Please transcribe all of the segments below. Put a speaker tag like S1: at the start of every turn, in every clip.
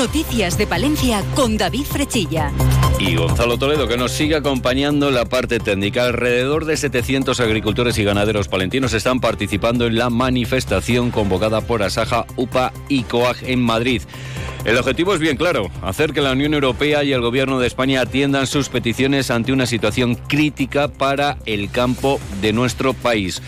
S1: Noticias de Palencia con David Frechilla.
S2: Y Gonzalo Toledo, que nos sigue acompañando en la parte técnica. Alrededor de 700 agricultores y ganaderos palentinos están participando en la manifestación convocada por Asaja, UPA y COAG en Madrid. El objetivo es bien claro, hacer que la Unión Europea y el Gobierno de España atiendan sus peticiones ante una situación crítica para el campo de nuestro país.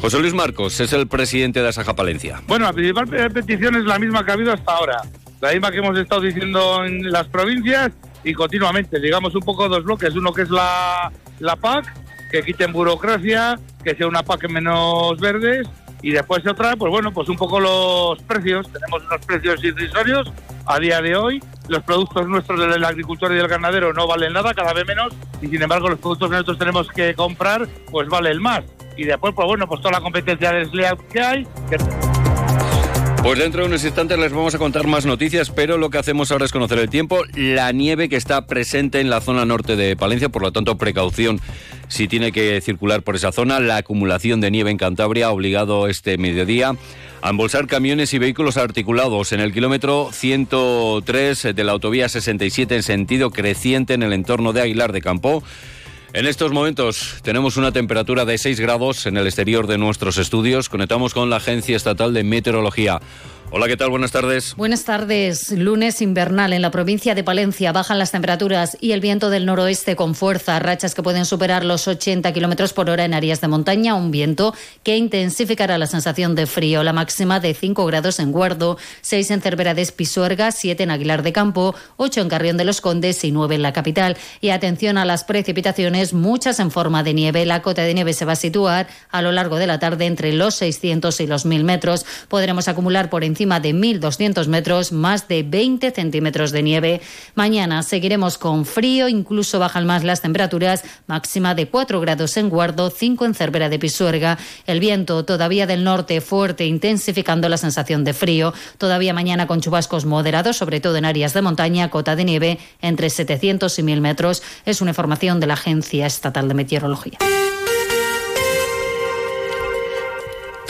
S2: José Luis Marcos es el presidente de Asaja Palencia.
S3: Bueno, la principal petición es la misma que ha habido hasta ahora, la misma que hemos estado diciendo en las provincias y continuamente. Digamos un poco dos bloques, uno que es la, la PAC, que quiten burocracia, que sea una PAC menos verdes y después otra, pues bueno, pues un poco los precios. Tenemos unos precios irrisorios a día de hoy. Los productos nuestros del agricultor y del ganadero no valen nada, cada vez menos, y sin embargo los productos que nosotros tenemos que comprar, pues valen más. Y después, pues bueno, pues toda la competencia desleal que hay.
S2: Pues dentro de unos instantes les vamos a contar más noticias, pero lo que hacemos ahora es conocer el tiempo, la nieve que está presente en la zona norte de Palencia, por lo tanto precaución si tiene que circular por esa zona, la acumulación de nieve en Cantabria ha obligado este mediodía a embolsar camiones y vehículos articulados en el kilómetro 103 de la autovía 67 en sentido creciente en el entorno de Aguilar de Campo. En estos momentos tenemos una temperatura de 6 grados en el exterior de nuestros estudios. Conectamos con la Agencia Estatal de Meteorología. Hola, ¿qué tal? Buenas tardes.
S4: Buenas tardes. Lunes invernal en la provincia de Palencia. Bajan las temperaturas y el viento del noroeste con fuerza. Rachas que pueden superar los 80 kilómetros por hora en áreas de montaña. Un viento que intensificará la sensación de frío. La máxima de 5 grados en Guardo, 6 en Cervera de Espisuerga, 7 en Aguilar de Campo, 8 en Carrión de los Condes y 9 en la capital. Y atención a las precipitaciones, muchas en forma de nieve. La cota de nieve se va a situar a lo largo de la tarde entre los 600 y los 1000 metros. Podremos acumular por encima encima de 1.200 metros, más de 20 centímetros de nieve. Mañana seguiremos con frío, incluso bajan más las temperaturas, máxima de 4 grados en Guardo, 5 en Cervera de Pisuerga. El viento todavía del norte fuerte, intensificando la sensación de frío. Todavía mañana con chubascos moderados, sobre todo en áreas de montaña, cota de nieve entre 700 y 1.000 metros. Es una información de la Agencia Estatal de Meteorología.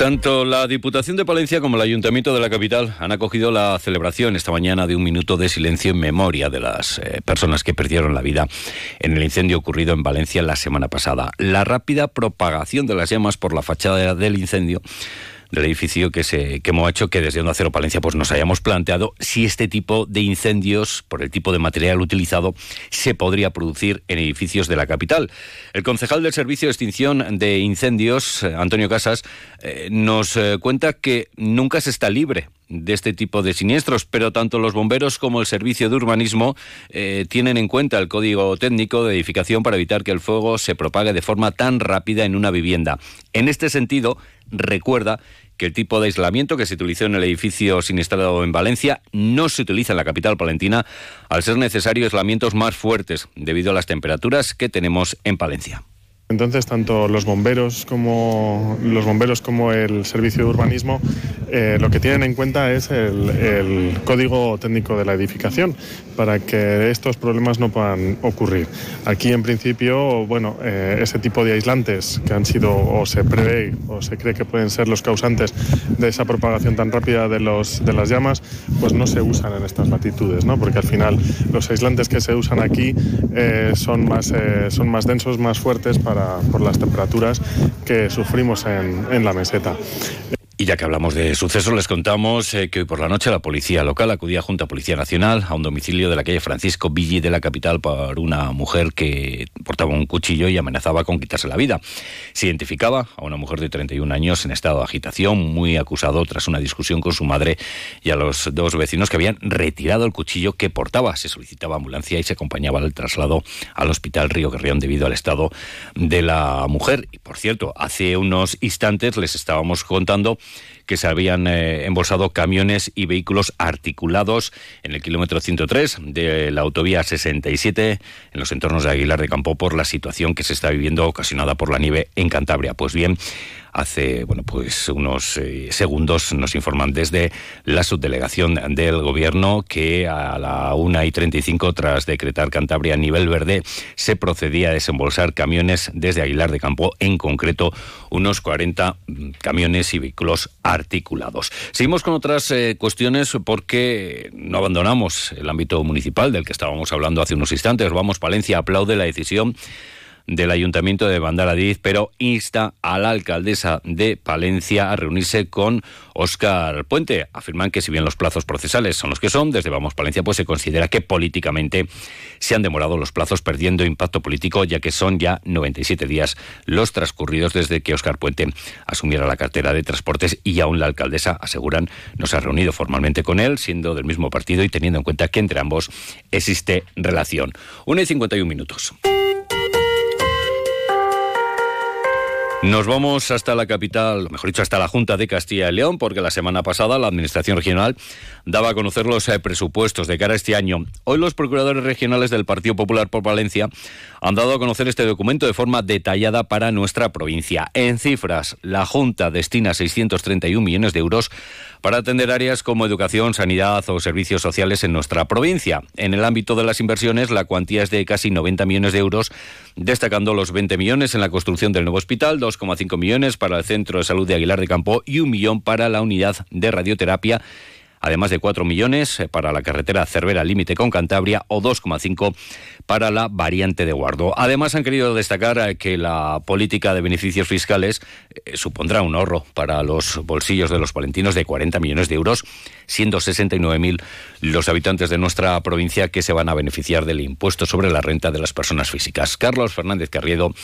S2: Tanto la Diputación de Palencia como el Ayuntamiento de la capital han acogido la celebración esta mañana de un minuto de silencio en memoria de las eh, personas que perdieron la vida en el incendio ocurrido en Valencia la semana pasada. La rápida propagación de las llamas por la fachada del incendio del edificio que se quemó ha hecho que desde Onda Cero Palencia pues nos hayamos planteado si este tipo de incendios, por el tipo de material utilizado, se podría producir en edificios de la capital. El concejal del Servicio de Extinción de Incendios, eh, Antonio Casas, eh, nos eh, cuenta que nunca se está libre de este tipo de siniestros, pero tanto los bomberos como el servicio de urbanismo tienen en cuenta el código técnico de edificación para evitar que el fuego se propague de forma tan rápida en una vivienda. En este sentido, recuerda que el tipo de aislamiento que se utilizó en el edificio siniestrado en Valencia no se utiliza en la capital palentina al ser necesario aislamientos más fuertes debido a las temperaturas que tenemos en Palencia.
S5: Entonces, tanto los bomberos como los bomberos como el servicio de urbanismo eh, lo que tienen en cuenta es el, código técnico de la edificación para que estos problemas no puedan ocurrir. Aquí, en principio, bueno, eh, ese tipo de aislantes que han sido o se prevé o se cree que pueden ser los causantes de esa propagación tan rápida de, los, de las llamas, pues no se usan en estas latitudes, ¿no? Porque al final los aislantes que se usan aquí eh, son, más, son más densos, más fuertes para por las temperaturas que sufrimos en, en la meseta.
S2: Y ya que hablamos de sucesos, les contamos eh, que hoy por la noche la policía local acudía junto a Policía Nacional a un domicilio de la calle Francisco Villi de la capital por una mujer que portaba un cuchillo y amenazaba con quitarse la vida. Se identificaba a una mujer de 31 años en estado de agitación, muy acusado tras una discusión con su madre y a los dos vecinos que habían retirado el cuchillo que portaba. Se solicitaba ambulancia y se acompañaba al traslado al hospital Río Guerrión debido al estado de la mujer. Y por cierto, hace unos instantes les estábamos contando que se habían eh, embolsado camiones y vehículos articulados en el kilómetro 103 de la autovía 67 en los entornos de Aguilar de Campo por la situación que se está viviendo ocasionada por la nieve en Cantabria. Pues bien, hace bueno pues unos eh, segundos nos informan desde la subdelegación del gobierno que a la 1 y 35 tras decretar Cantabria a nivel verde se procedía a desembolsar camiones desde Aguilar de Campo, en concreto unos 40 mm, camiones y vehículos articulados. Seguimos con otras eh, cuestiones porque no abandonamos el ámbito municipal del que estábamos hablando hace unos instantes. Vamos, Palencia aplaude la decisión del Ayuntamiento de Bandaradiz, pero insta a la alcaldesa de Palencia a reunirse con Óscar Puente. Afirman que si bien los plazos procesales son los que son, desde Vamos Palencia pues se considera que políticamente se han demorado los plazos perdiendo impacto político, ya que son ya 97 días los transcurridos desde que Óscar Puente asumiera la cartera de transportes y aún la alcaldesa, aseguran, no se ha reunido formalmente con él, siendo del mismo partido y teniendo en cuenta que entre ambos existe relación. 1 y 51 minutos. Nos vamos hasta la capital, mejor dicho, hasta la Junta de Castilla y León, porque la semana pasada la Administración Regional daba a conocer los eh, presupuestos de cara a este año. Hoy los procuradores regionales del Partido Popular por Valencia han dado a conocer este documento de forma detallada para nuestra provincia. En cifras, la Junta destina 631 millones de euros para atender áreas como educación, sanidad o servicios sociales en nuestra provincia. En el ámbito de las inversiones, la cuantía es de casi 90 millones de euros, destacando los 20 millones en la construcción del nuevo hospital, 2,5 millones para el Centro de Salud de Aguilar de Campo y un millón para la unidad de radioterapia además de 4 millones eh, para la carretera Cervera Límite con Cantabria o 2,5 para la variante de Guardo. Además, han querido destacar eh, que la política de beneficios fiscales eh, supondrá un ahorro para los bolsillos de los palentinos de 40 millones de euros, siendo 69.000 los habitantes de nuestra provincia que se van a beneficiar del impuesto sobre la renta de las personas físicas. Carlos Fernández Carriedo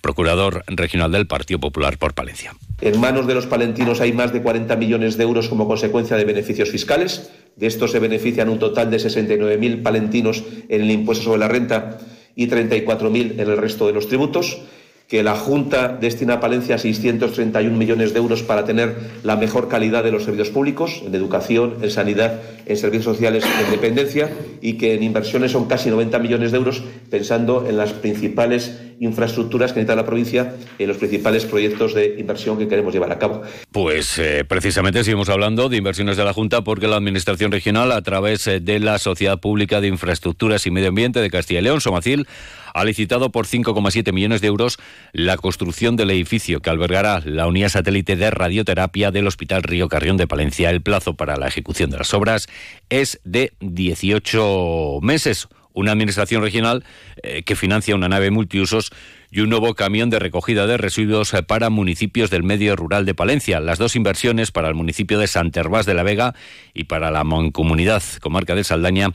S2: procurador regional del Partido Popular por Palencia.
S6: En manos de los palentinos hay más de 40 millones de euros como consecuencia de beneficios fiscales. De estos se benefician un total de 69.000 palentinos en el impuesto sobre la renta y 34.000 en el resto de los tributos que la Junta destina a Palencia 631 millones de euros para tener la mejor calidad de los servicios públicos, en educación, en sanidad, en servicios sociales, en dependencia, y que en inversiones son casi 90 millones de euros, pensando en las principales infraestructuras que necesita la provincia, en los principales proyectos de inversión que queremos llevar a cabo.
S2: Pues eh, precisamente seguimos hablando de inversiones de la Junta porque la Administración Regional, a través eh, de la Sociedad Pública de Infraestructuras y Medio Ambiente de Castilla y León, Somacil, ha licitado por 5,7 millones de euros la construcción del edificio que albergará la unidad satélite de radioterapia del Hospital Río Carrión de Palencia. El plazo para la ejecución de las obras es de 18 meses una administración regional eh, que financia una nave multiusos y un nuevo camión de recogida de residuos eh, para municipios del medio rural de Palencia. Las dos inversiones para el municipio de Santervás de la Vega y para la Mancomunidad Comarca de Saldaña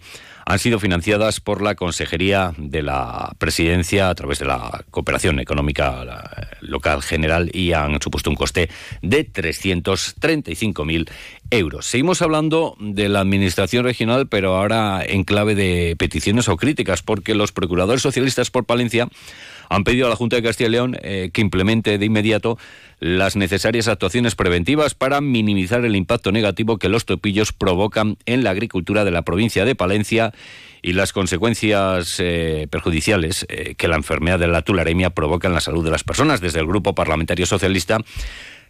S2: han sido financiadas por la Consejería de la Presidencia a través de la Cooperación Económica Local General y han supuesto un coste de 335.000 euros. Seguimos hablando de la Administración Regional, pero ahora en clave de peticiones o críticas, porque los procuradores socialistas por Palencia han pedido a la Junta de Castilla y León eh, que implemente de inmediato las necesarias actuaciones preventivas para minimizar el impacto negativo que los topillos provocan en la agricultura de la provincia de Palencia y las consecuencias eh, perjudiciales eh, que la enfermedad de la tularemia provoca en la salud de las personas. Desde el Grupo Parlamentario Socialista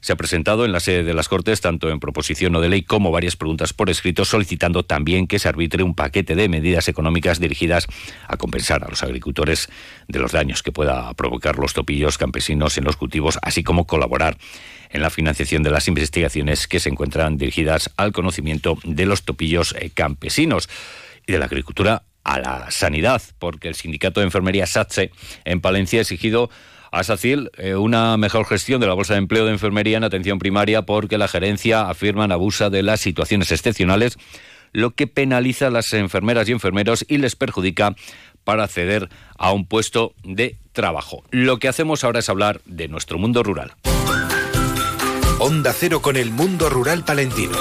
S2: se ha presentado en la sede de las Cortes, tanto en proposición o de ley como varias preguntas por escrito, solicitando también que se arbitre un paquete de medidas económicas dirigidas a compensar a los agricultores de los daños que pueda provocar los topillos campesinos en los cultivos, así como colaborar en la financiación de las investigaciones que se encuentran dirigidas al conocimiento de los topillos eh, campesinos y de la agricultura a la sanidad, porque el sindicato de enfermería SATSE en Palencia ha exigido a SACIL eh, una mejor gestión de la bolsa de empleo de enfermería en atención primaria porque la gerencia afirman abusa de las situaciones excepcionales, lo que penaliza a las enfermeras y enfermeros y les perjudica para acceder a un puesto de trabajo. Lo que hacemos ahora es hablar de nuestro mundo rural.
S7: Onda Cero con el mundo rural palentino.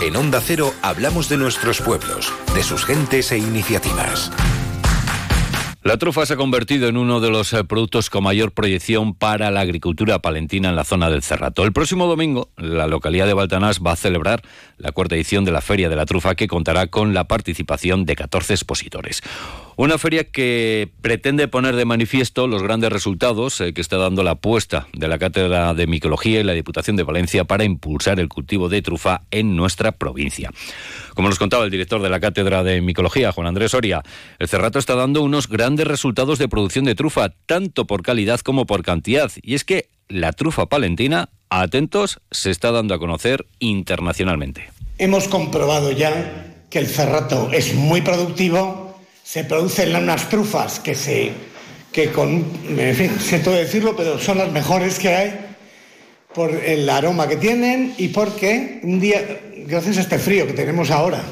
S7: En Onda Cero hablamos de nuestros pueblos, de sus gentes e iniciativas.
S2: La trufa se ha convertido en uno de los eh, productos con mayor proyección para la agricultura palentina en la zona del Cerrato. El próximo domingo, la localidad de Baltanás va a celebrar la cuarta edición de la Feria de la Trufa que contará con la participación de 14 expositores. Una feria que pretende poner de manifiesto los grandes resultados eh, que está dando la apuesta de la Cátedra de Micología y la Diputación de Valencia para impulsar el cultivo de trufa en nuestra provincia. Como nos contaba el director de la Cátedra de Micología, Juan Andrés Soria, el Cerrato está dando unos grandes resultados de producción de trufa, tanto por calidad como por cantidad. Y es que la trufa palentina, atentos, se está dando a conocer internacionalmente.
S8: Hemos comprobado ya que el Cerrato es muy productivo, se producen unas trufas que se que con, en fin, siento decirlo, pero son las mejores que hay por el aroma que tienen y porque un día, gracias a este frío que tenemos ahora,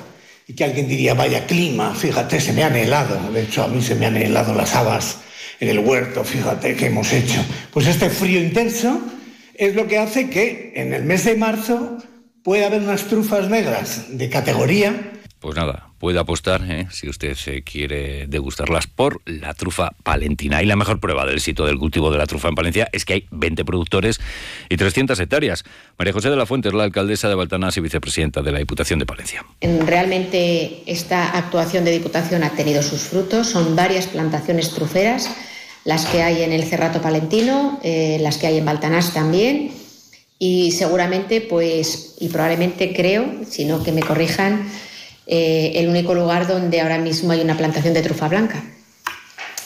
S8: y que alguien diría, vaya clima, fíjate, se me han helado, de hecho a mí se me han helado las habas en el huerto, fíjate que hemos hecho. Pues este frío intenso es lo que hace que en el mes de marzo pueda haber unas trufas negras de categoría
S2: pues nada, puede apostar, ¿eh? si usted se quiere degustarlas, por la trufa palentina. Y la mejor prueba del éxito del cultivo de la trufa en Palencia es que hay 20 productores y 300 hectáreas. María José de la Fuente es la alcaldesa de Baltanás y vicepresidenta de la Diputación de Palencia.
S9: Realmente esta actuación de Diputación ha tenido sus frutos. Son varias plantaciones truferas, las que hay en el Cerrato Palentino, eh, las que hay en Baltanás también. Y seguramente, pues, y probablemente creo, si no que me corrijan, eh, el único lugar donde ahora mismo hay una plantación de trufa blanca.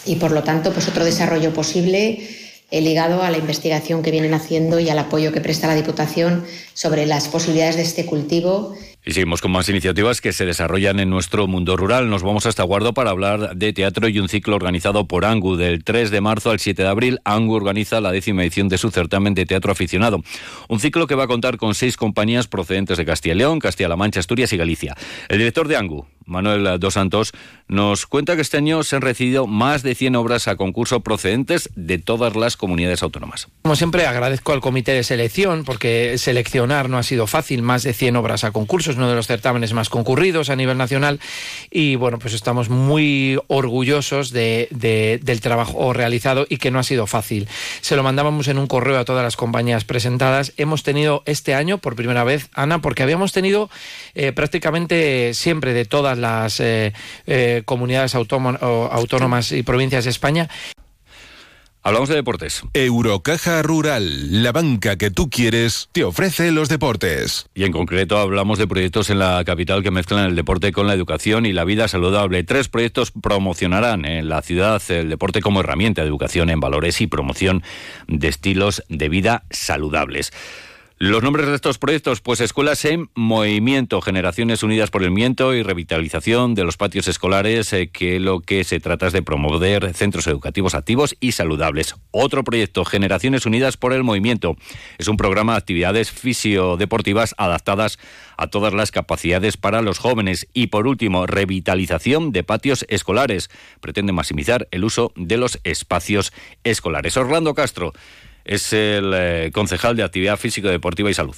S9: Y por lo tanto, pues otro desarrollo posible eh, ligado a la investigación que vienen haciendo y al apoyo que presta la Diputación sobre las posibilidades de este cultivo
S2: y seguimos con más iniciativas que se desarrollan en nuestro mundo rural. Nos vamos hasta Guardo para hablar de teatro y un ciclo organizado por ANGU. Del 3 de marzo al 7 de abril, ANGU organiza la décima edición de su certamen de teatro aficionado. Un ciclo que va a contar con seis compañías procedentes de Castilla y León, Castilla-La Mancha, Asturias y Galicia. El director de ANGU, Manuel Dos Santos, nos cuenta que este año se han recibido más de 100 obras a concurso procedentes de todas las comunidades autónomas.
S10: Como siempre, agradezco al comité de selección porque seleccionar no ha sido fácil, más de 100 obras a concurso, es uno de los certámenes más concurridos a nivel nacional y bueno, pues estamos muy orgullosos de, del trabajo realizado y que no ha sido fácil. Se lo mandábamos en un correo a todas las compañías presentadas. Hemos tenido este año, por primera vez, Ana, porque habíamos tenido eh, prácticamente siempre de todas las eh, eh, comunidades autónomas y provincias de España.
S2: Hablamos de deportes.
S7: Eurocaja Rural, la banca que tú quieres, te ofrece los deportes.
S2: Y en concreto hablamos de proyectos en la capital que mezclan el deporte con la educación y la vida saludable. Tres proyectos promocionarán en la ciudad el deporte como herramienta de educación en valores y promoción de estilos de vida saludables. Los nombres de estos proyectos, pues Escuelas en Movimiento, Generaciones Unidas por el Miento y Revitalización de los Patios Escolares, eh, que lo que se trata es de promover centros educativos activos y saludables. Otro proyecto, Generaciones Unidas por el Movimiento, es un programa de actividades fisiodeportivas adaptadas a todas las capacidades para los jóvenes. Y por último, Revitalización de Patios Escolares, pretende maximizar el uso de los espacios escolares. Orlando Castro es el eh, concejal de Actividad Física, Deportiva y Salud.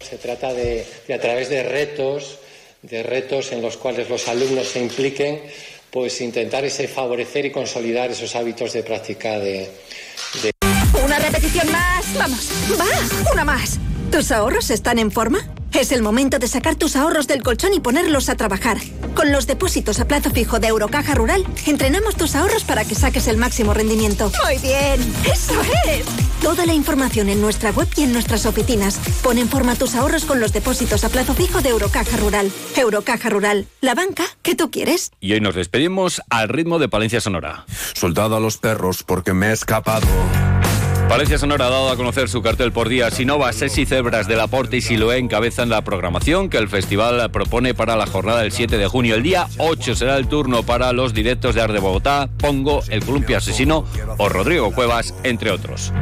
S11: Se trata de, a través de retos, de retos en los cuales los alumnos se impliquen, pues intentar ese favorecer y consolidar esos hábitos de práctica de...
S12: Una repetición más. Vamos. Va. Una más. ¿Tus ahorros están en forma? Es el momento de sacar tus ahorros del colchón y ponerlos a trabajar. Con los depósitos a plazo fijo de Eurocaja Rural, entrenamos tus ahorros para que saques el máximo rendimiento. Muy bien, eso es. Toda la información en nuestra web y en nuestras oficinas. Pon en forma tus ahorros con los depósitos a plazo fijo de Eurocaja Rural. Eurocaja Rural, la banca que tú quieres.
S2: Y hoy nos despedimos al ritmo de Palencia Sonora.
S13: Soldado a los perros porque me he escapado.
S2: Valencia Sonora ha dado a conocer su cartel por día. Sinova, Sesi Cebras del Aporte y Siloé encabezan la programación que el festival propone para la jornada del 7 de junio. El día 8 será el turno para los directos de Ar de Bogotá, Pongo, El Columpio Asesino o Rodrigo Cuevas, entre otros.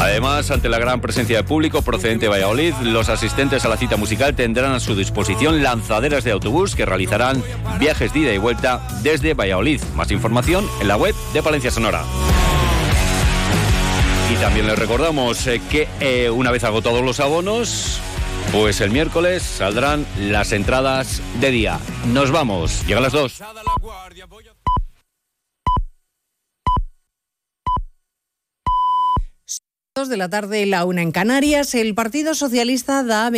S2: Además, ante la gran presencia de público procedente de Valladolid, los asistentes a la cita musical tendrán a su disposición lanzaderas de autobús que realizarán viajes de ida y vuelta desde Valladolid. Más información en la web de Palencia Sonora. Y también les recordamos eh, que eh, una vez agotados los abonos, pues el miércoles saldrán las entradas de día. Nos vamos. Llegan las dos.
S14: De la tarde, la una en Canarias, el Partido Socialista da